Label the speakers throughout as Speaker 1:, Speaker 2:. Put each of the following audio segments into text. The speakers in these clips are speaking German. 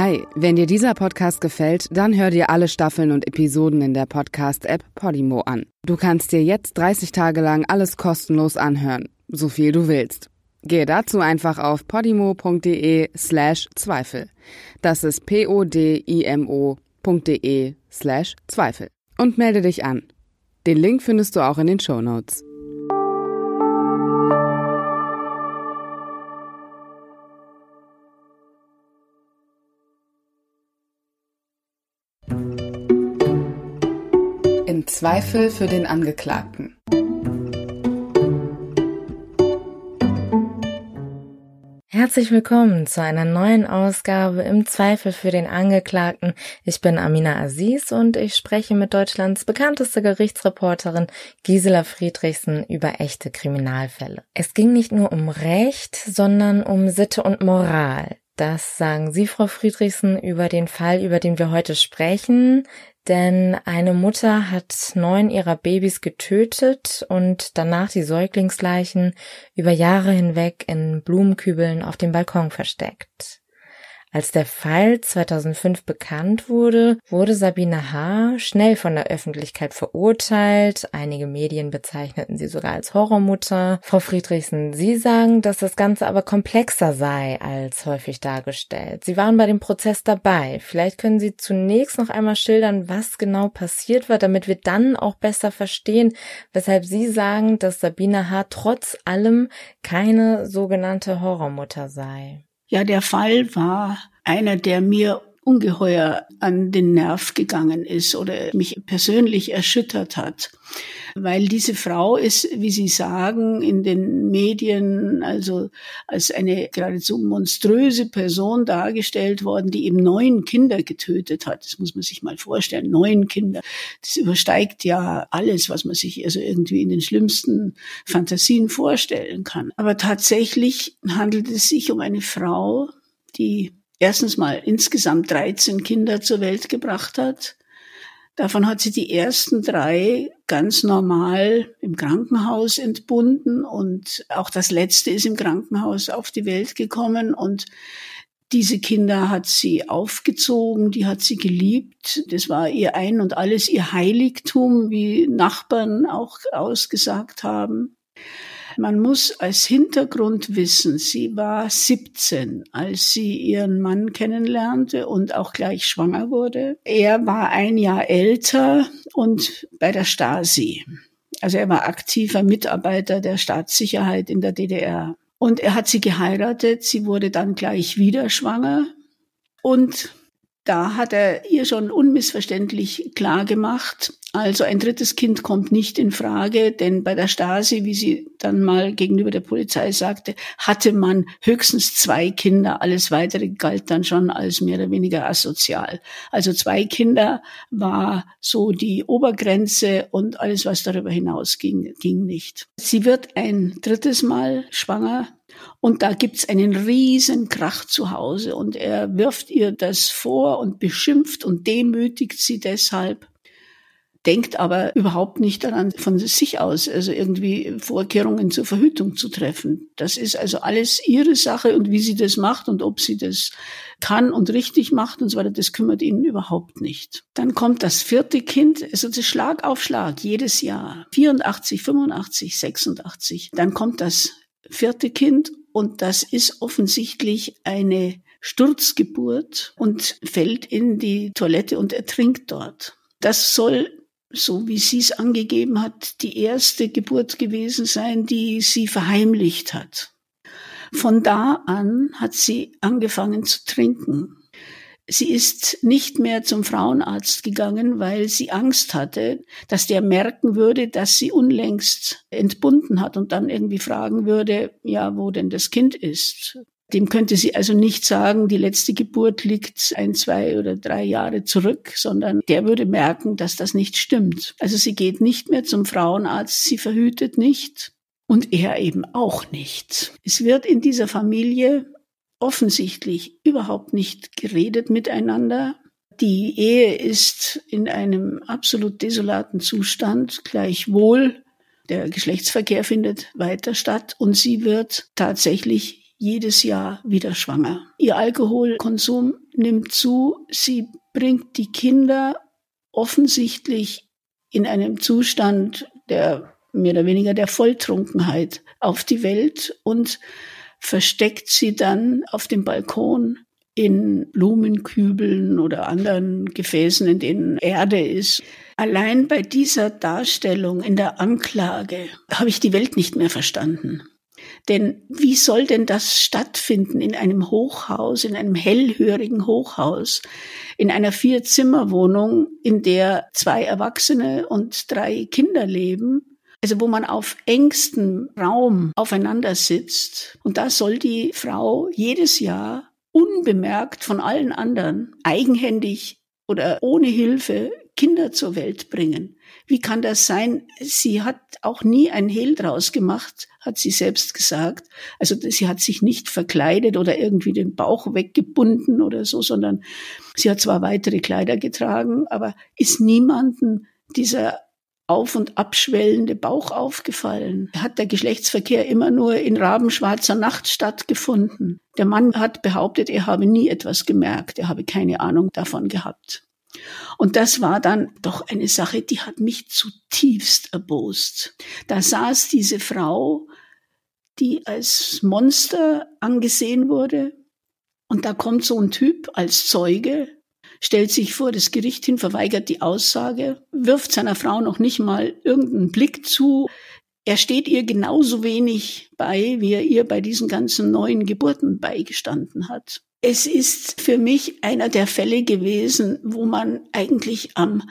Speaker 1: Hi, wenn dir dieser Podcast gefällt, dann hör dir alle Staffeln und Episoden in der Podcast-App Podimo an. Du kannst dir jetzt 30 Tage lang alles kostenlos anhören, so viel du willst. Gehe dazu einfach auf podimo.de slash Zweifel. Das ist p-o-d-i-m-o.de slash Zweifel. Und melde dich an. Den Link findest du auch in den Show Notes. Zweifel für den Angeklagten.
Speaker 2: Herzlich willkommen zu einer neuen Ausgabe im Zweifel für den Angeklagten. Ich bin Amina Aziz und ich spreche mit Deutschlands bekanntester Gerichtsreporterin Gisela Friedrichsen über echte Kriminalfälle. Es ging nicht nur um Recht, sondern um Sitte und Moral. Das sagen Sie, Frau Friedrichsen, über den Fall, über den wir heute sprechen. Denn eine Mutter hat neun ihrer Babys getötet und danach die Säuglingsleichen über Jahre hinweg in Blumenkübeln auf dem Balkon versteckt. Als der Fall 2005 bekannt wurde, wurde Sabine H. schnell von der Öffentlichkeit verurteilt. Einige Medien bezeichneten sie sogar als Horrormutter. Frau Friedrichsen, Sie sagen, dass das Ganze aber komplexer sei als häufig dargestellt. Sie waren bei dem Prozess dabei. Vielleicht können Sie zunächst noch einmal schildern, was genau passiert war, damit wir dann auch besser verstehen, weshalb Sie sagen, dass Sabine H. trotz allem keine sogenannte Horrormutter sei.
Speaker 3: Ja, der Fall war einer, der mir ungeheuer an den Nerv gegangen ist oder mich persönlich erschüttert hat. Weil diese Frau ist, wie Sie sagen, in den Medien also als eine geradezu monströse Person dargestellt worden, die eben neun Kinder getötet hat. Das muss man sich mal vorstellen. Neun Kinder. Das übersteigt ja alles, was man sich also irgendwie in den schlimmsten Fantasien vorstellen kann. Aber tatsächlich handelt es sich um eine Frau, die erstens mal insgesamt 13 Kinder zur Welt gebracht hat. Davon hat sie die ersten drei ganz normal im Krankenhaus entbunden und auch das letzte ist im Krankenhaus auf die Welt gekommen und diese Kinder hat sie aufgezogen, die hat sie geliebt. Das war ihr ein und alles ihr Heiligtum, wie Nachbarn auch ausgesagt haben. Man muss als Hintergrund wissen, sie war 17, als sie ihren Mann kennenlernte und auch gleich schwanger wurde. Er war ein Jahr älter und bei der Stasi. Also er war aktiver Mitarbeiter der Staatssicherheit in der DDR. Und er hat sie geheiratet, sie wurde dann gleich wieder schwanger und da hat er ihr schon unmissverständlich klar gemacht, also ein drittes Kind kommt nicht in Frage, denn bei der Stasi, wie sie dann mal gegenüber der Polizei sagte, hatte man höchstens zwei Kinder. Alles weitere galt dann schon als mehr oder weniger asozial. Also zwei Kinder war so die Obergrenze und alles, was darüber hinaus ging, ging nicht. Sie wird ein drittes Mal schwanger und da gibt's einen riesen Krach zu Hause und er wirft ihr das vor und beschimpft und demütigt sie deshalb denkt aber überhaupt nicht daran, von sich aus, also irgendwie Vorkehrungen zur Verhütung zu treffen. Das ist also alles ihre Sache und wie sie das macht und ob sie das kann und richtig macht und so weiter, das kümmert ihn überhaupt nicht. Dann kommt das vierte Kind, also das Schlag auf Schlag, jedes Jahr. 84, 85, 86. Dann kommt das vierte Kind und das ist offensichtlich eine Sturzgeburt und fällt in die Toilette und ertrinkt dort. Das soll, so wie sie es angegeben hat, die erste Geburt gewesen sein, die sie verheimlicht hat. Von da an hat sie angefangen zu trinken. Sie ist nicht mehr zum Frauenarzt gegangen, weil sie Angst hatte, dass der merken würde, dass sie unlängst entbunden hat und dann irgendwie fragen würde, ja, wo denn das Kind ist. Dem könnte sie also nicht sagen, die letzte Geburt liegt ein, zwei oder drei Jahre zurück, sondern der würde merken, dass das nicht stimmt. Also sie geht nicht mehr zum Frauenarzt, sie verhütet nicht und er eben auch nicht. Es wird in dieser Familie offensichtlich überhaupt nicht geredet miteinander. Die Ehe ist in einem absolut desolaten Zustand, gleichwohl der Geschlechtsverkehr findet weiter statt und sie wird tatsächlich jedes Jahr wieder schwanger. Ihr Alkoholkonsum nimmt zu, sie bringt die Kinder offensichtlich in einem Zustand der mehr oder weniger der Volltrunkenheit auf die Welt und versteckt sie dann auf dem Balkon in Blumenkübeln oder anderen Gefäßen, in denen Erde ist. Allein bei dieser Darstellung in der Anklage habe ich die Welt nicht mehr verstanden. Denn wie soll denn das stattfinden in einem Hochhaus, in einem hellhörigen Hochhaus, in einer Vierzimmerwohnung, in der zwei Erwachsene und drei Kinder leben? Also wo man auf engstem Raum aufeinander sitzt. Und da soll die Frau jedes Jahr unbemerkt von allen anderen eigenhändig oder ohne Hilfe Kinder zur Welt bringen. Wie kann das sein? Sie hat auch nie ein Hehl draus gemacht, hat sie selbst gesagt. Also sie hat sich nicht verkleidet oder irgendwie den Bauch weggebunden oder so, sondern sie hat zwar weitere Kleider getragen, aber ist niemanden dieser auf- und abschwellende Bauch aufgefallen. Hat der Geschlechtsverkehr immer nur in rabenschwarzer Nacht stattgefunden. Der Mann hat behauptet, er habe nie etwas gemerkt, er habe keine Ahnung davon gehabt. Und das war dann doch eine Sache, die hat mich zutiefst erbost. Da saß diese Frau, die als Monster angesehen wurde. Und da kommt so ein Typ als Zeuge, stellt sich vor das Gericht hin, verweigert die Aussage, wirft seiner Frau noch nicht mal irgendeinen Blick zu. Er steht ihr genauso wenig bei, wie er ihr bei diesen ganzen neuen Geburten beigestanden hat. Es ist für mich einer der Fälle gewesen, wo man eigentlich am,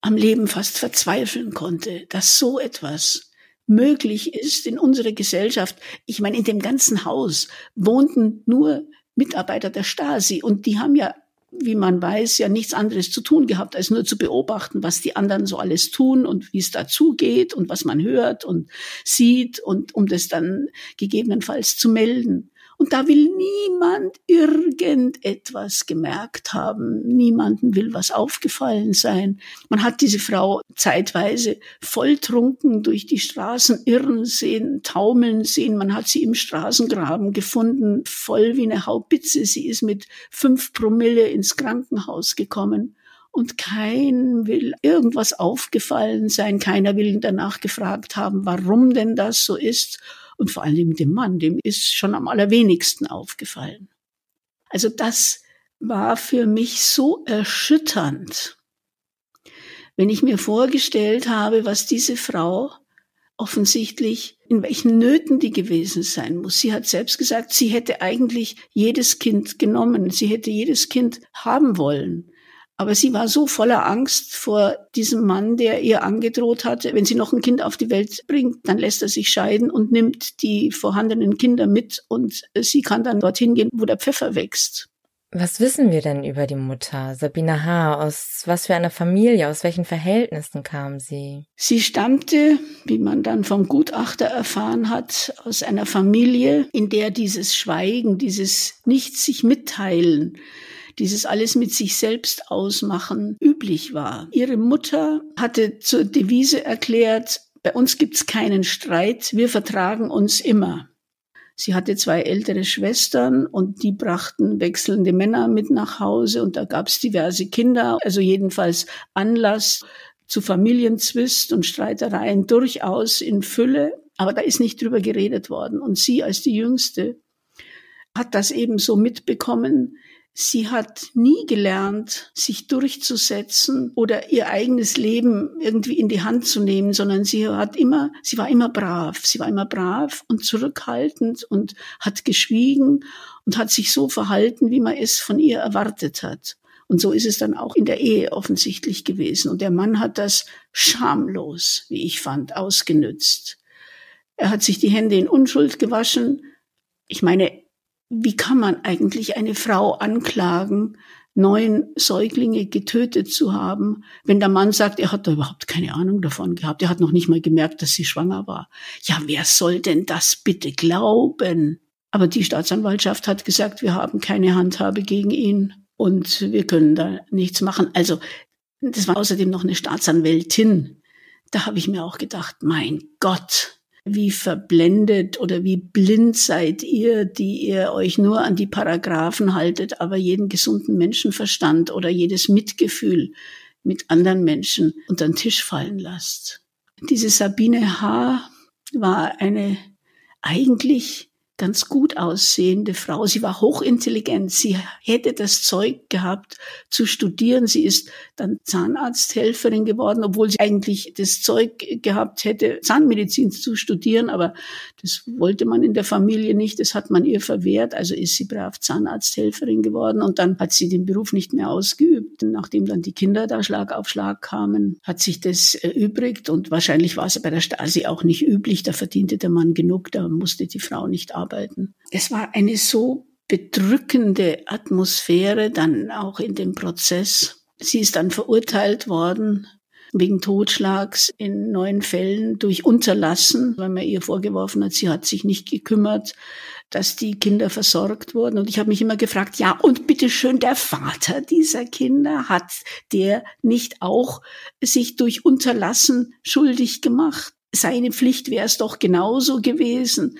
Speaker 3: am Leben fast verzweifeln konnte, dass so etwas möglich ist in unserer Gesellschaft. Ich meine, in dem ganzen Haus wohnten nur Mitarbeiter der Stasi und die haben ja, wie man weiß, ja nichts anderes zu tun gehabt, als nur zu beobachten, was die anderen so alles tun und wie es dazugeht und was man hört und sieht und um das dann gegebenenfalls zu melden. Und da will niemand irgendetwas gemerkt haben. Niemanden will was aufgefallen sein. Man hat diese Frau zeitweise volltrunken durch die Straßen irren sehen, taumeln sehen. Man hat sie im Straßengraben gefunden, voll wie eine Haubitze. Sie ist mit fünf Promille ins Krankenhaus gekommen und kein will irgendwas aufgefallen sein, keiner will danach gefragt haben, warum denn das so ist und vor allem dem Mann, dem ist schon am allerwenigsten aufgefallen. Also das war für mich so erschütternd, wenn ich mir vorgestellt habe, was diese Frau offensichtlich, in welchen Nöten die gewesen sein muss. Sie hat selbst gesagt, sie hätte eigentlich jedes Kind genommen, sie hätte jedes Kind haben wollen. Aber sie war so voller Angst vor diesem Mann, der ihr angedroht hatte, wenn sie noch ein Kind auf die Welt bringt, dann lässt er sich scheiden und nimmt die vorhandenen Kinder mit und sie kann dann dorthin gehen, wo der Pfeffer wächst.
Speaker 2: Was wissen wir denn über die Mutter, Sabine H.? Aus was für einer Familie, aus welchen Verhältnissen kam sie?
Speaker 3: Sie stammte, wie man dann vom Gutachter erfahren hat, aus einer Familie, in der dieses Schweigen, dieses Nichts sich mitteilen, dieses alles mit sich selbst ausmachen üblich war. Ihre Mutter hatte zur Devise erklärt, bei uns gibt's keinen Streit, wir vertragen uns immer. Sie hatte zwei ältere Schwestern und die brachten wechselnde Männer mit nach Hause und da gab's diverse Kinder, also jedenfalls Anlass zu Familienzwist und Streitereien durchaus in Fülle, aber da ist nicht drüber geredet worden. Und sie als die Jüngste hat das eben so mitbekommen, Sie hat nie gelernt, sich durchzusetzen oder ihr eigenes Leben irgendwie in die Hand zu nehmen, sondern sie hat immer, sie war immer brav. Sie war immer brav und zurückhaltend und hat geschwiegen und hat sich so verhalten, wie man es von ihr erwartet hat. Und so ist es dann auch in der Ehe offensichtlich gewesen. Und der Mann hat das schamlos, wie ich fand, ausgenützt. Er hat sich die Hände in Unschuld gewaschen. Ich meine, wie kann man eigentlich eine Frau anklagen, neun Säuglinge getötet zu haben, wenn der Mann sagt, er hat da überhaupt keine Ahnung davon gehabt, er hat noch nicht mal gemerkt, dass sie schwanger war. Ja, wer soll denn das bitte glauben? Aber die Staatsanwaltschaft hat gesagt, wir haben keine Handhabe gegen ihn und wir können da nichts machen. Also, das war außerdem noch eine Staatsanwältin. Da habe ich mir auch gedacht, mein Gott, wie verblendet oder wie blind seid ihr, die ihr euch nur an die Paragraphen haltet, aber jeden gesunden Menschenverstand oder jedes Mitgefühl mit anderen Menschen unter den Tisch fallen lasst. Diese Sabine H. war eine eigentlich ganz gut aussehende Frau. Sie war hochintelligent. Sie hätte das Zeug gehabt zu studieren. Sie ist dann Zahnarzthelferin geworden, obwohl sie eigentlich das Zeug gehabt hätte, Zahnmedizin zu studieren. Aber das wollte man in der Familie nicht. Das hat man ihr verwehrt. Also ist sie brav Zahnarzthelferin geworden. Und dann hat sie den Beruf nicht mehr ausgeübt. Nachdem dann die Kinder da Schlag auf Schlag kamen, hat sich das erübrigt. Und wahrscheinlich war es bei der Stasi auch nicht üblich. Da verdiente der Mann genug. Da musste die Frau nicht arbeiten. Es war eine so bedrückende Atmosphäre dann auch in dem Prozess. Sie ist dann verurteilt worden wegen Totschlags in neun Fällen durch Unterlassen, weil man ihr vorgeworfen hat, sie hat sich nicht gekümmert, dass die Kinder versorgt wurden. Und ich habe mich immer gefragt, ja, und bitteschön, der Vater dieser Kinder, hat der nicht auch sich durch Unterlassen schuldig gemacht? seine Pflicht wäre es doch genauso gewesen,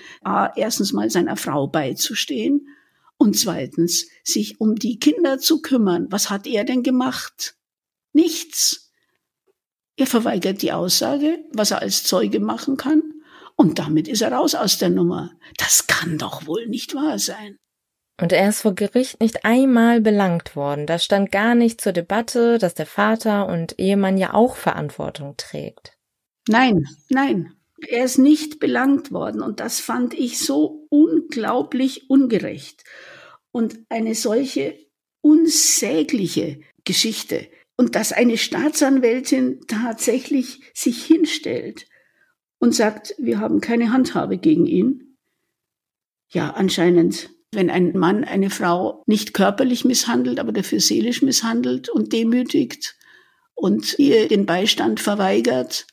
Speaker 3: erstens mal seiner Frau beizustehen und zweitens sich um die Kinder zu kümmern. Was hat er denn gemacht? Nichts. Er verweigert die Aussage, was er als Zeuge machen kann, und damit ist er raus aus der Nummer. Das kann doch wohl nicht wahr sein.
Speaker 2: Und er ist vor Gericht nicht einmal belangt worden. Da stand gar nicht zur Debatte, dass der Vater und Ehemann ja auch Verantwortung trägt.
Speaker 3: Nein, nein. Er ist nicht belangt worden und das fand ich so unglaublich ungerecht. Und eine solche unsägliche Geschichte. Und dass eine Staatsanwältin tatsächlich sich hinstellt und sagt, wir haben keine Handhabe gegen ihn. Ja, anscheinend, wenn ein Mann eine Frau nicht körperlich misshandelt, aber dafür seelisch misshandelt und demütigt und ihr den Beistand verweigert,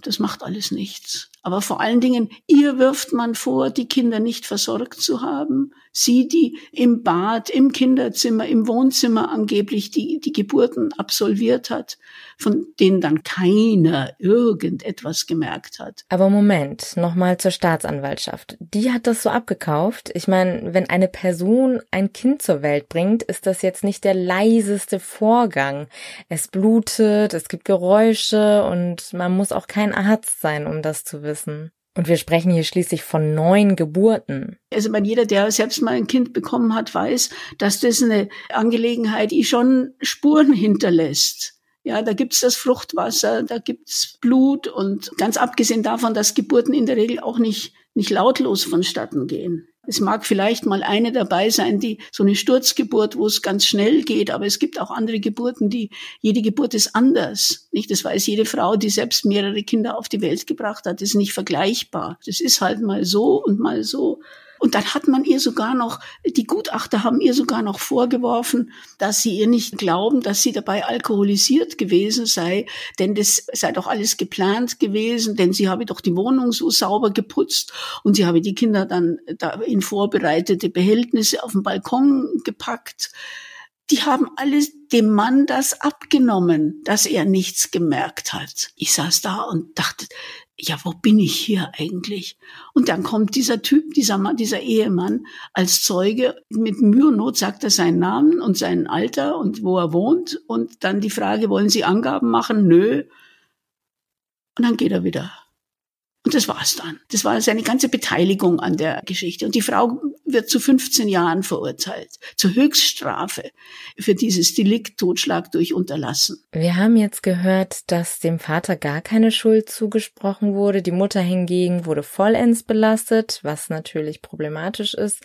Speaker 3: das macht alles nichts. Aber vor allen Dingen, ihr wirft man vor, die Kinder nicht versorgt zu haben. Sie, die im Bad, im Kinderzimmer, im Wohnzimmer angeblich die, die Geburten absolviert hat, von denen dann keiner irgendetwas gemerkt hat.
Speaker 2: Aber Moment, nochmal zur Staatsanwaltschaft. Die hat das so abgekauft. Ich meine, wenn eine Person ein Kind zur Welt bringt, ist das jetzt nicht der leiseste Vorgang. Es blutet, es gibt Geräusche und man muss auch kein Arzt sein, um das zu wissen. Und wir sprechen hier schließlich von neun Geburten.
Speaker 3: Also man, jeder, der selbst mal ein Kind bekommen hat, weiß, dass das eine Angelegenheit, die schon Spuren hinterlässt. Ja, da gibt's das Fruchtwasser, da gibt's Blut und ganz abgesehen davon, dass Geburten in der Regel auch nicht, nicht lautlos vonstatten gehen. Es mag vielleicht mal eine dabei sein, die so eine Sturzgeburt, wo es ganz schnell geht, aber es gibt auch andere Geburten, die jede Geburt ist anders. Nicht, das weiß jede Frau, die selbst mehrere Kinder auf die Welt gebracht hat, ist nicht vergleichbar. Das ist halt mal so und mal so. Und dann hat man ihr sogar noch, die Gutachter haben ihr sogar noch vorgeworfen, dass sie ihr nicht glauben, dass sie dabei alkoholisiert gewesen sei, denn das sei doch alles geplant gewesen, denn sie habe doch die Wohnung so sauber geputzt und sie habe die Kinder dann da in vorbereitete Behältnisse auf den Balkon gepackt die haben alles dem Mann das abgenommen, dass er nichts gemerkt hat. Ich saß da und dachte, ja, wo bin ich hier eigentlich? Und dann kommt dieser Typ, dieser Mann, dieser Ehemann als Zeuge. Mit Mühe und Not sagt er seinen Namen und sein Alter und wo er wohnt. Und dann die Frage, wollen Sie Angaben machen? Nö. Und dann geht er wieder. Und das war's dann. Das war seine ganze Beteiligung an der Geschichte. Und die Frau wird zu 15 Jahren verurteilt, zur Höchststrafe für dieses Delikt Totschlag durch Unterlassen.
Speaker 2: Wir haben jetzt gehört, dass dem Vater gar keine Schuld zugesprochen wurde. Die Mutter hingegen wurde vollends belastet, was natürlich problematisch ist.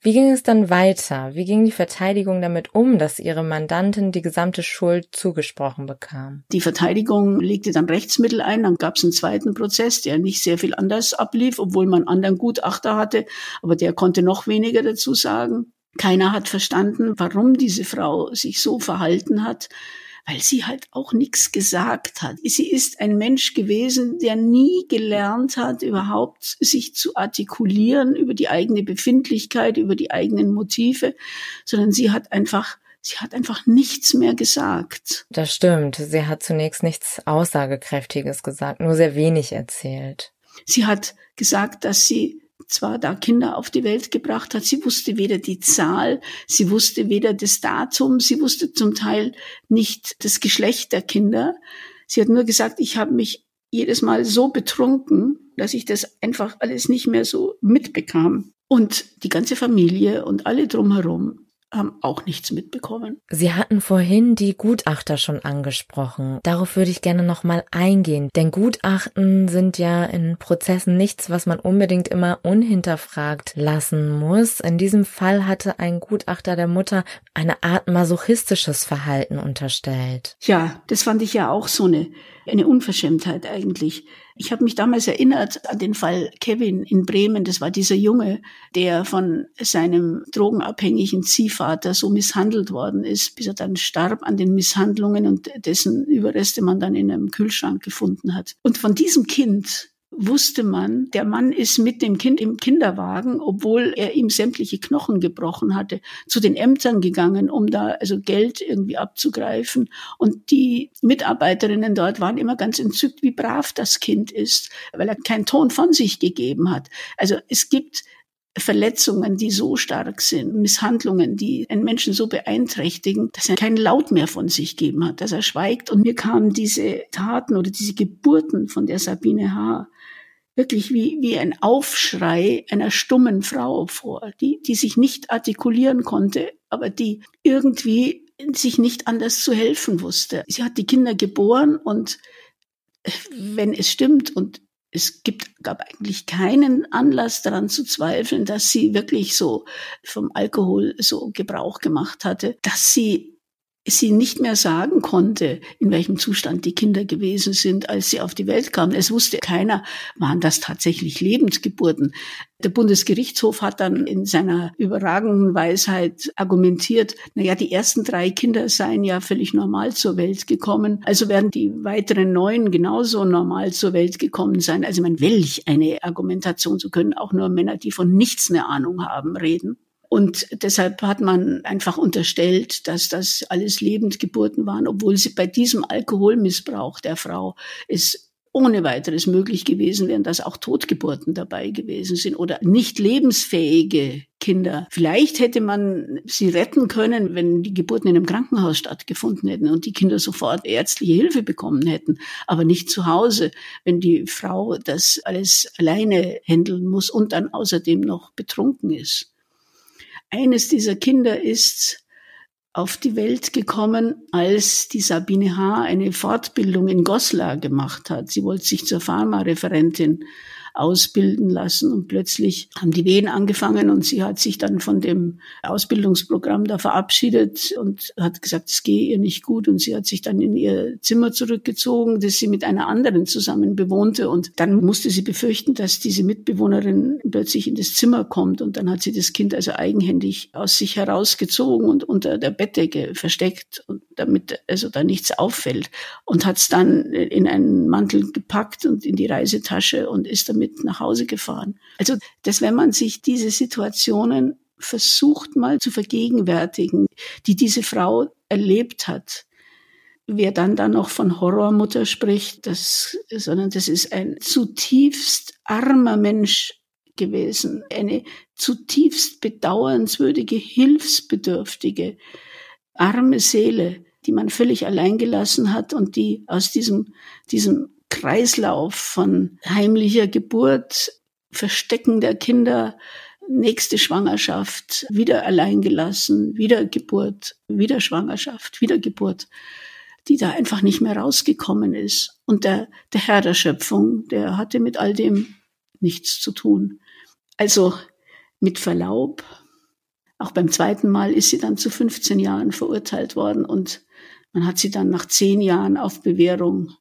Speaker 2: Wie ging es dann weiter? Wie ging die Verteidigung damit um, dass ihre Mandantin die gesamte Schuld zugesprochen bekam?
Speaker 3: Die Verteidigung legte dann Rechtsmittel ein, dann gab es einen zweiten Prozess, der nicht sehr viel anders ablief, obwohl man einen anderen Gutachter hatte, aber der konnte noch weniger dazu sagen. Keiner hat verstanden, warum diese Frau sich so verhalten hat weil sie halt auch nichts gesagt hat. Sie ist ein Mensch gewesen, der nie gelernt hat, überhaupt sich zu artikulieren über die eigene Befindlichkeit, über die eigenen Motive, sondern sie hat einfach Sie hat einfach nichts mehr gesagt.
Speaker 2: Das stimmt. Sie hat zunächst nichts Aussagekräftiges gesagt, nur sehr wenig erzählt.
Speaker 3: Sie hat gesagt, dass sie zwar da Kinder auf die Welt gebracht hat, sie wusste weder die Zahl, sie wusste weder das Datum, sie wusste zum Teil nicht das Geschlecht der Kinder. Sie hat nur gesagt, ich habe mich jedes Mal so betrunken, dass ich das einfach alles nicht mehr so mitbekam. Und die ganze Familie und alle drumherum haben auch nichts mitbekommen.
Speaker 2: Sie hatten vorhin die Gutachter schon angesprochen. Darauf würde ich gerne nochmal eingehen. Denn Gutachten sind ja in Prozessen nichts, was man unbedingt immer unhinterfragt lassen muss. In diesem Fall hatte ein Gutachter der Mutter eine Art masochistisches Verhalten unterstellt.
Speaker 3: Ja, das fand ich ja auch so eine, eine Unverschämtheit eigentlich. Ich habe mich damals erinnert an den Fall Kevin in Bremen. Das war dieser Junge, der von seinem drogenabhängigen Ziehvater so misshandelt worden ist, bis er dann starb an den Misshandlungen und dessen Überreste man dann in einem Kühlschrank gefunden hat. Und von diesem Kind wusste man, der Mann ist mit dem Kind im Kinderwagen, obwohl er ihm sämtliche Knochen gebrochen hatte, zu den Ämtern gegangen, um da also Geld irgendwie abzugreifen. Und die Mitarbeiterinnen dort waren immer ganz entzückt, wie brav das Kind ist, weil er keinen Ton von sich gegeben hat. Also es gibt Verletzungen, die so stark sind, Misshandlungen, die einen Menschen so beeinträchtigen, dass er keinen Laut mehr von sich geben hat, dass er schweigt. Und mir kamen diese Taten oder diese Geburten von der Sabine H wirklich wie, wie ein Aufschrei einer stummen Frau vor, die, die sich nicht artikulieren konnte, aber die irgendwie sich nicht anders zu helfen wusste. Sie hat die Kinder geboren und wenn es stimmt und es gibt, gab eigentlich keinen Anlass daran zu zweifeln, dass sie wirklich so vom Alkohol so Gebrauch gemacht hatte, dass sie sie nicht mehr sagen konnte, in welchem Zustand die Kinder gewesen sind, als sie auf die Welt kamen. Es wusste keiner, waren das tatsächlich Lebensgeburten. Der Bundesgerichtshof hat dann in seiner überragenden Weisheit argumentiert, na ja, die ersten drei Kinder seien ja völlig normal zur Welt gekommen. Also werden die weiteren neun genauso normal zur Welt gekommen sein. Also man welch eine Argumentation, so können auch nur Männer, die von nichts eine Ahnung haben, reden. Und deshalb hat man einfach unterstellt, dass das alles Lebendgeburten waren, obwohl sie bei diesem Alkoholmissbrauch der Frau es ohne weiteres möglich gewesen wären, dass auch Totgeburten dabei gewesen sind oder nicht lebensfähige Kinder. Vielleicht hätte man sie retten können, wenn die Geburten in einem Krankenhaus stattgefunden hätten und die Kinder sofort ärztliche Hilfe bekommen hätten, aber nicht zu Hause, wenn die Frau das alles alleine handeln muss und dann außerdem noch betrunken ist. Eines dieser Kinder ist auf die Welt gekommen, als die Sabine H. eine Fortbildung in Goslar gemacht hat. Sie wollte sich zur Pharmareferentin ausbilden lassen. Und plötzlich haben die Wehen angefangen und sie hat sich dann von dem Ausbildungsprogramm da verabschiedet und hat gesagt, es gehe ihr nicht gut. Und sie hat sich dann in ihr Zimmer zurückgezogen, das sie mit einer anderen zusammen bewohnte. Und dann musste sie befürchten, dass diese Mitbewohnerin plötzlich in das Zimmer kommt. Und dann hat sie das Kind also eigenhändig aus sich herausgezogen und unter der Bettdecke versteckt und damit also da nichts auffällt. Und hat es dann in einen Mantel gepackt und in die Reisetasche und ist damit mit nach Hause gefahren. Also, dass wenn man sich diese Situationen versucht mal zu vergegenwärtigen, die diese Frau erlebt hat, wer dann da noch von Horrormutter spricht, das, sondern das ist ein zutiefst armer Mensch gewesen, eine zutiefst bedauernswürdige, hilfsbedürftige, arme Seele, die man völlig allein gelassen hat und die aus diesem, diesem Kreislauf von heimlicher Geburt, Verstecken der Kinder, nächste Schwangerschaft, wieder alleingelassen, wieder Geburt, wieder Schwangerschaft, wieder Geburt, die da einfach nicht mehr rausgekommen ist. Und der, der Herr der Schöpfung, der hatte mit all dem nichts zu tun. Also mit Verlaub, auch beim zweiten Mal ist sie dann zu 15 Jahren verurteilt worden und man hat sie dann nach zehn Jahren auf Bewährung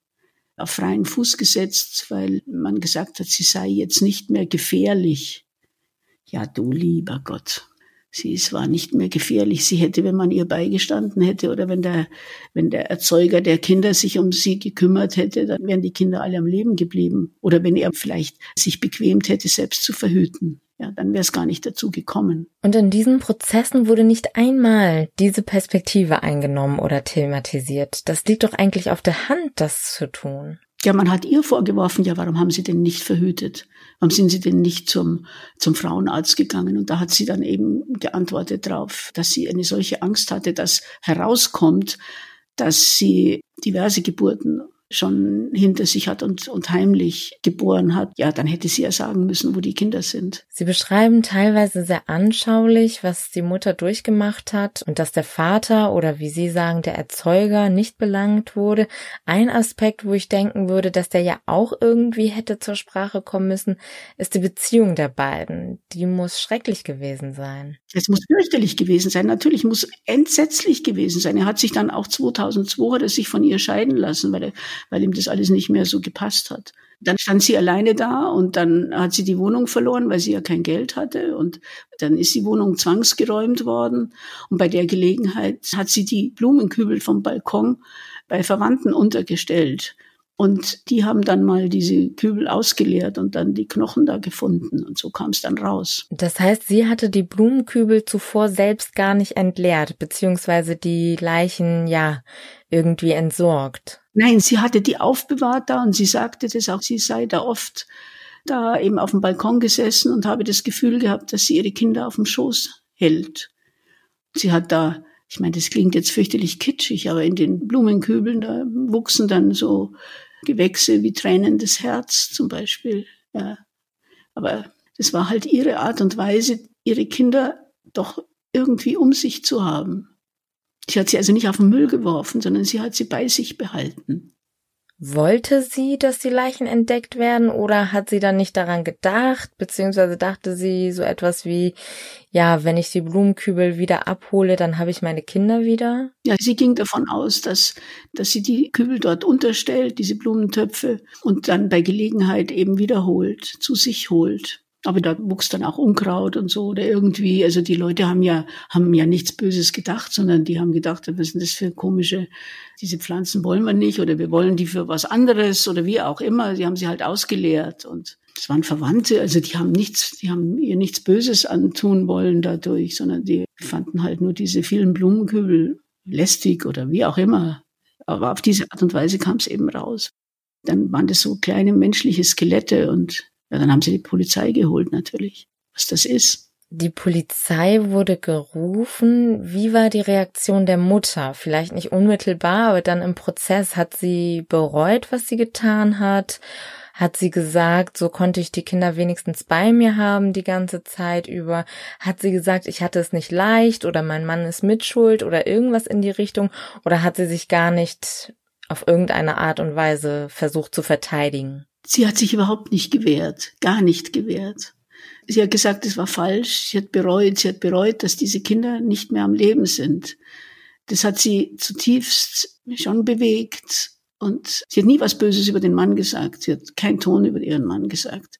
Speaker 3: auf freien Fuß gesetzt, weil man gesagt hat, sie sei jetzt nicht mehr gefährlich. Ja, du lieber Gott. Sie ist, war nicht mehr gefährlich. Sie hätte, wenn man ihr beigestanden hätte oder wenn der, wenn der Erzeuger der Kinder sich um sie gekümmert hätte, dann wären die Kinder alle am Leben geblieben. Oder wenn er vielleicht sich bequemt hätte, selbst zu verhüten ja, dann wäre es gar nicht dazu gekommen.
Speaker 2: Und in diesen Prozessen wurde nicht einmal diese Perspektive eingenommen oder thematisiert. Das liegt doch eigentlich auf der Hand, das zu tun.
Speaker 3: Ja, man hat ihr vorgeworfen, ja, warum haben Sie denn nicht verhütet? Warum sind Sie denn nicht zum, zum Frauenarzt gegangen? Und da hat sie dann eben geantwortet darauf, dass sie eine solche Angst hatte, dass herauskommt, dass sie diverse Geburten schon hinter sich hat und, und heimlich geboren hat, ja, dann hätte sie ja sagen müssen, wo die Kinder sind.
Speaker 2: Sie beschreiben teilweise sehr anschaulich, was die Mutter durchgemacht hat und dass der Vater oder wie Sie sagen, der Erzeuger nicht belangt wurde. Ein Aspekt, wo ich denken würde, dass der ja auch irgendwie hätte zur Sprache kommen müssen, ist die Beziehung der beiden. Die muss schrecklich gewesen sein.
Speaker 3: Es muss fürchterlich gewesen sein. Natürlich muss entsetzlich gewesen sein. Er hat sich dann auch 2002 hat er sich von ihr scheiden lassen, weil er weil ihm das alles nicht mehr so gepasst hat. Dann stand sie alleine da und dann hat sie die Wohnung verloren, weil sie ja kein Geld hatte. Und dann ist die Wohnung zwangsgeräumt worden. Und bei der Gelegenheit hat sie die Blumenkübel vom Balkon bei Verwandten untergestellt. Und die haben dann mal diese Kübel ausgeleert und dann die Knochen da gefunden. Und so kam es dann raus.
Speaker 2: Das heißt, sie hatte die Blumenkübel zuvor selbst gar nicht entleert, beziehungsweise die Leichen, ja, irgendwie entsorgt.
Speaker 3: Nein, sie hatte die aufbewahrt da und sie sagte das auch, sie sei da oft da eben auf dem Balkon gesessen und habe das Gefühl gehabt, dass sie ihre Kinder auf dem Schoß hält. Sie hat da ich meine, das klingt jetzt fürchterlich kitschig, aber in den Blumenkübeln, da wuchsen dann so Gewächse wie tränendes Herz zum Beispiel. Ja. Aber das war halt ihre Art und Weise, ihre Kinder doch irgendwie um sich zu haben. Sie hat sie also nicht auf den Müll geworfen, sondern sie hat sie bei sich behalten.
Speaker 2: Wollte sie, dass die Leichen entdeckt werden oder hat sie dann nicht daran gedacht, beziehungsweise dachte sie so etwas wie, ja, wenn ich die Blumenkübel wieder abhole, dann habe ich meine Kinder wieder?
Speaker 3: Ja, sie ging davon aus, dass, dass sie die Kübel dort unterstellt, diese Blumentöpfe, und dann bei Gelegenheit eben wiederholt, zu sich holt. Aber da wuchs dann auch Unkraut und so oder irgendwie. Also die Leute haben ja, haben ja nichts Böses gedacht, sondern die haben gedacht, was sind das für komische, diese Pflanzen wollen wir nicht oder wir wollen die für was anderes oder wie auch immer. Die haben sie halt ausgeleert und es waren Verwandte, also die haben nichts, die haben ihr nichts Böses antun wollen dadurch, sondern die fanden halt nur diese vielen Blumenkübel lästig oder wie auch immer. Aber auf diese Art und Weise kam es eben raus. Dann waren das so kleine menschliche Skelette und ja, dann haben sie die Polizei geholt natürlich, was das ist.
Speaker 2: Die Polizei wurde gerufen. Wie war die Reaktion der Mutter? Vielleicht nicht unmittelbar, aber dann im Prozess hat sie bereut, was sie getan hat? Hat sie gesagt, so konnte ich die Kinder wenigstens bei mir haben die ganze Zeit über? Hat sie gesagt, ich hatte es nicht leicht oder mein Mann ist mitschuld oder irgendwas in die Richtung? Oder hat sie sich gar nicht auf irgendeine Art und Weise versucht zu verteidigen?
Speaker 3: Sie hat sich überhaupt nicht gewehrt, gar nicht gewehrt. Sie hat gesagt, es war falsch. Sie hat bereut, sie hat bereut, dass diese Kinder nicht mehr am Leben sind. Das hat sie zutiefst schon bewegt. Und sie hat nie was Böses über den Mann gesagt. Sie hat keinen Ton über ihren Mann gesagt.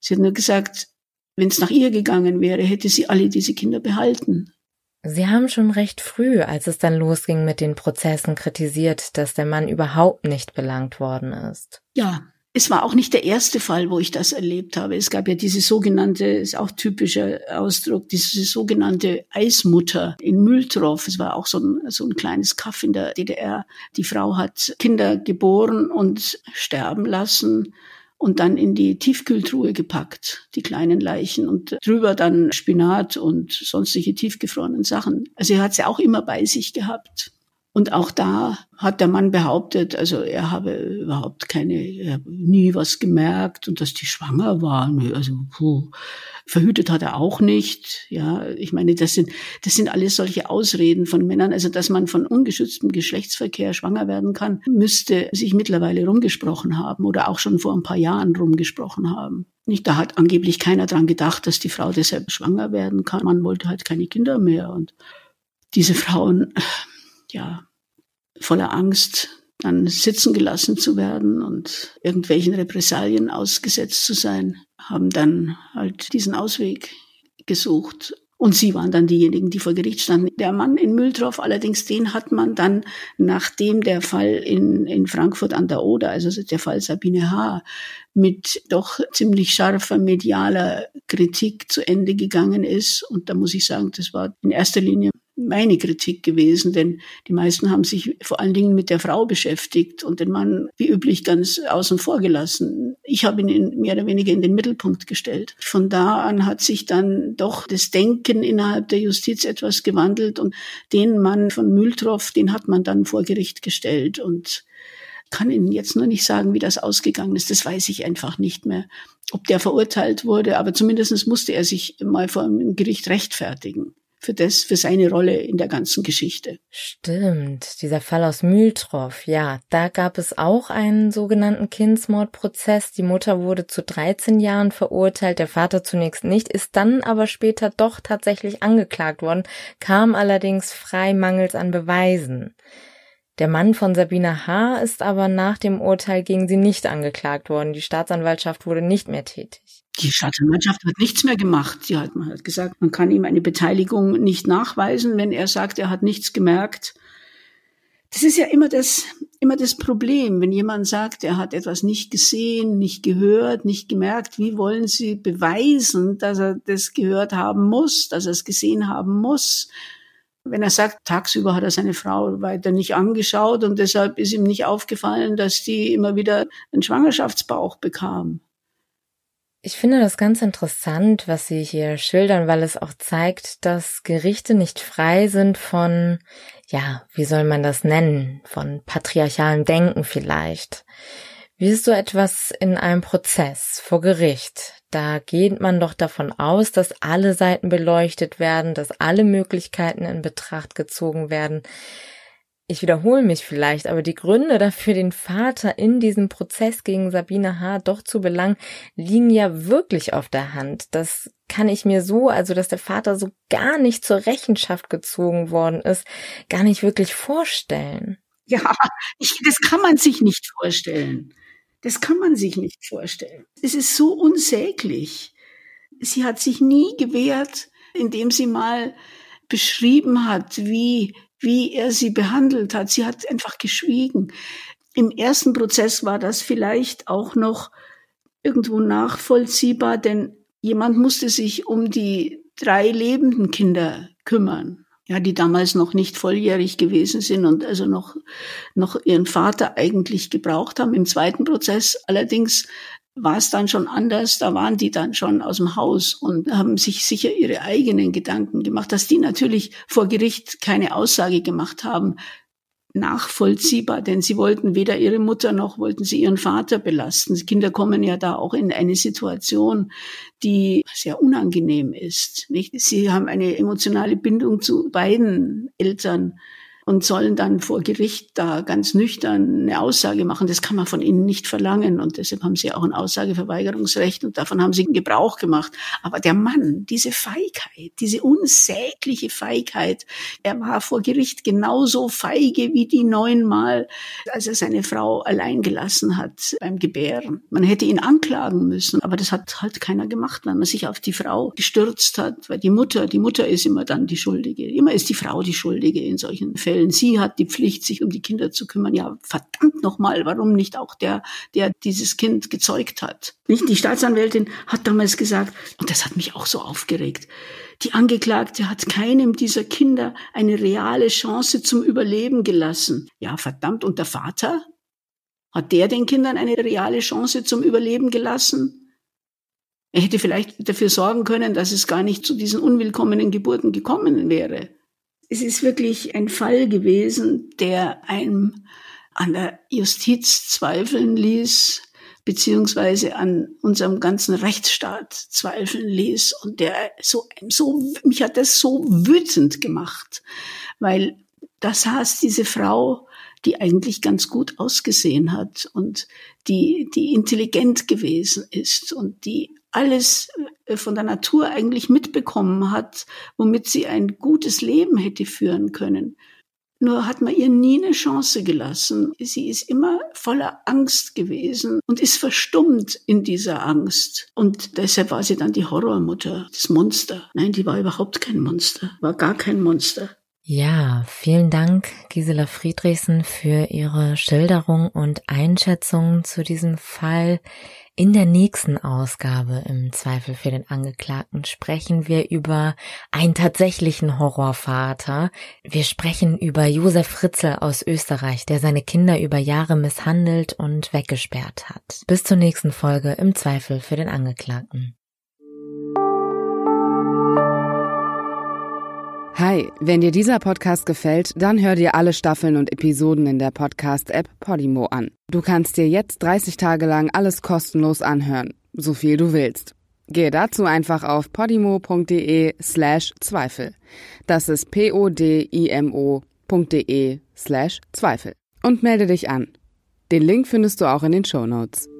Speaker 3: Sie hat nur gesagt, wenn es nach ihr gegangen wäre, hätte sie alle diese Kinder behalten.
Speaker 2: Sie haben schon recht früh, als es dann losging mit den Prozessen, kritisiert, dass der Mann überhaupt nicht belangt worden ist.
Speaker 3: Ja, es war auch nicht der erste Fall, wo ich das erlebt habe. Es gab ja diese sogenannte, ist auch typischer Ausdruck, diese sogenannte Eismutter in Mühltroff. Es war auch so ein, so ein kleines Kaff in der DDR. Die Frau hat Kinder geboren und sterben lassen und dann in die Tiefkühltruhe gepackt, die kleinen Leichen und drüber dann Spinat und sonstige tiefgefrorenen Sachen. Also er hat sie auch immer bei sich gehabt. Und auch da hat der Mann behauptet, also er habe überhaupt keine, er habe nie was gemerkt und dass die schwanger war. Also puh, verhütet hat er auch nicht. Ja, ich meine, das sind das sind alles solche Ausreden von Männern. Also dass man von ungeschütztem Geschlechtsverkehr schwanger werden kann, müsste sich mittlerweile rumgesprochen haben oder auch schon vor ein paar Jahren rumgesprochen haben. Nicht, da hat angeblich keiner dran gedacht, dass die Frau deshalb schwanger werden kann. Man wollte halt keine Kinder mehr und diese Frauen ja, voller Angst dann sitzen gelassen zu werden und irgendwelchen Repressalien ausgesetzt zu sein, haben dann halt diesen Ausweg gesucht. Und sie waren dann diejenigen, die vor Gericht standen. Der Mann in Mühltroff allerdings, den hat man dann, nachdem der Fall in, in Frankfurt an der Oder, also der Fall Sabine H., mit doch ziemlich scharfer medialer Kritik zu Ende gegangen ist. Und da muss ich sagen, das war in erster Linie meine Kritik gewesen, denn die meisten haben sich vor allen Dingen mit der Frau beschäftigt und den Mann wie üblich ganz außen vor gelassen. Ich habe ihn mehr oder weniger in den Mittelpunkt gestellt. Von da an hat sich dann doch das Denken innerhalb der Justiz etwas gewandelt und den Mann von Mühltroff, den hat man dann vor Gericht gestellt und kann Ihnen jetzt nur nicht sagen, wie das ausgegangen ist. Das weiß ich einfach nicht mehr, ob der verurteilt wurde. Aber zumindest musste er sich mal vor einem Gericht rechtfertigen für das, für seine Rolle in der ganzen Geschichte.
Speaker 2: Stimmt, dieser Fall aus Mühltroff, ja, da gab es auch einen sogenannten Kindsmordprozess. Die Mutter wurde zu 13 Jahren verurteilt, der Vater zunächst nicht, ist dann aber später doch tatsächlich angeklagt worden, kam allerdings frei mangels an Beweisen. Der Mann von Sabine H. ist aber nach dem Urteil gegen sie nicht angeklagt worden. Die Staatsanwaltschaft wurde nicht mehr tätig.
Speaker 3: Die Staatsanwaltschaft hat nichts mehr gemacht. Sie hat, man hat gesagt, man kann ihm eine Beteiligung nicht nachweisen, wenn er sagt, er hat nichts gemerkt. Das ist ja immer das, immer das Problem. Wenn jemand sagt, er hat etwas nicht gesehen, nicht gehört, nicht gemerkt, wie wollen Sie beweisen, dass er das gehört haben muss, dass er es gesehen haben muss? Wenn er sagt, tagsüber hat er seine Frau weiter nicht angeschaut und deshalb ist ihm nicht aufgefallen, dass die immer wieder einen Schwangerschaftsbauch bekam.
Speaker 2: Ich finde das ganz interessant, was Sie hier schildern, weil es auch zeigt, dass Gerichte nicht frei sind von, ja, wie soll man das nennen, von patriarchalem Denken vielleicht. Wie ist so etwas in einem Prozess vor Gericht? Da geht man doch davon aus, dass alle Seiten beleuchtet werden, dass alle Möglichkeiten in Betracht gezogen werden. Ich wiederhole mich vielleicht, aber die Gründe dafür, den Vater in diesem Prozess gegen Sabine H. doch zu belangen, liegen ja wirklich auf der Hand. Das kann ich mir so, also dass der Vater so gar nicht zur Rechenschaft gezogen worden ist, gar nicht wirklich vorstellen.
Speaker 3: Ja, ich, das kann man sich nicht vorstellen. Das kann man sich nicht vorstellen. Es ist so unsäglich. Sie hat sich nie gewehrt, indem sie mal beschrieben hat, wie, wie er sie behandelt hat. Sie hat einfach geschwiegen. Im ersten Prozess war das vielleicht auch noch irgendwo nachvollziehbar, denn jemand musste sich um die drei lebenden Kinder kümmern ja, die damals noch nicht volljährig gewesen sind und also noch, noch ihren Vater eigentlich gebraucht haben. Im zweiten Prozess allerdings war es dann schon anders. Da waren die dann schon aus dem Haus und haben sich sicher ihre eigenen Gedanken gemacht, dass die natürlich vor Gericht keine Aussage gemacht haben, nachvollziehbar, denn sie wollten weder ihre Mutter noch wollten sie ihren Vater belasten. Kinder kommen ja da auch in eine Situation, die sehr unangenehm ist. Nicht? Sie haben eine emotionale Bindung zu beiden Eltern und sollen dann vor Gericht da ganz nüchtern eine Aussage machen. Das kann man von ihnen nicht verlangen und deshalb haben sie auch ein Aussageverweigerungsrecht und davon haben sie Gebrauch gemacht. Aber der Mann, diese Feigheit, diese unsägliche Feigheit, er war vor Gericht genauso feige wie die neunmal, als er seine Frau allein gelassen hat beim Gebären. Man hätte ihn anklagen müssen, aber das hat halt keiner gemacht, weil man sich auf die Frau gestürzt hat, weil die Mutter, die Mutter ist immer dann die Schuldige. Immer ist die Frau die Schuldige in solchen Fällen stellen. Sie hat die Pflicht, sich um die Kinder zu kümmern. Ja, verdammt nochmal, warum nicht auch der, der dieses Kind gezeugt hat? Nicht? Die Staatsanwältin hat damals gesagt, und das hat mich auch so aufgeregt, die Angeklagte hat keinem dieser Kinder eine reale Chance zum Überleben gelassen. Ja, verdammt, und der Vater? Hat der den Kindern eine reale Chance zum Überleben gelassen? Er hätte vielleicht dafür sorgen können, dass es gar nicht zu diesen unwillkommenen Geburten gekommen wäre es ist wirklich ein Fall gewesen, der einem an der Justiz zweifeln ließ, beziehungsweise an unserem ganzen Rechtsstaat zweifeln ließ und der so, so, mich hat das so wütend gemacht, weil da saß diese Frau, die eigentlich ganz gut ausgesehen hat und die, die intelligent gewesen ist und die alles äh, von der Natur eigentlich mitbekommen hat, womit sie ein gutes Leben hätte führen können. Nur hat man ihr nie eine Chance gelassen. Sie ist immer voller Angst gewesen und ist verstummt in dieser Angst. Und deshalb war sie dann die Horrormutter, das Monster. Nein, die war überhaupt kein Monster, war gar kein Monster.
Speaker 2: Ja, vielen Dank, Gisela Friedrichsen, für Ihre Schilderung und Einschätzung zu diesem Fall. In der nächsten Ausgabe im Zweifel für den Angeklagten sprechen wir über einen tatsächlichen Horrorvater. Wir sprechen über Josef Fritzl aus Österreich, der seine Kinder über Jahre misshandelt und weggesperrt hat. Bis zur nächsten Folge im Zweifel für den Angeklagten.
Speaker 1: Hi, wenn dir dieser Podcast gefällt, dann hör dir alle Staffeln und Episoden in der Podcast-App Podimo an. Du kannst dir jetzt 30 Tage lang alles kostenlos anhören, so viel du willst. Gehe dazu einfach auf podimo.de slash Zweifel. Das ist p-o-d-i-m-o.de slash Zweifel. Und melde dich an. Den Link findest du auch in den Show Notes.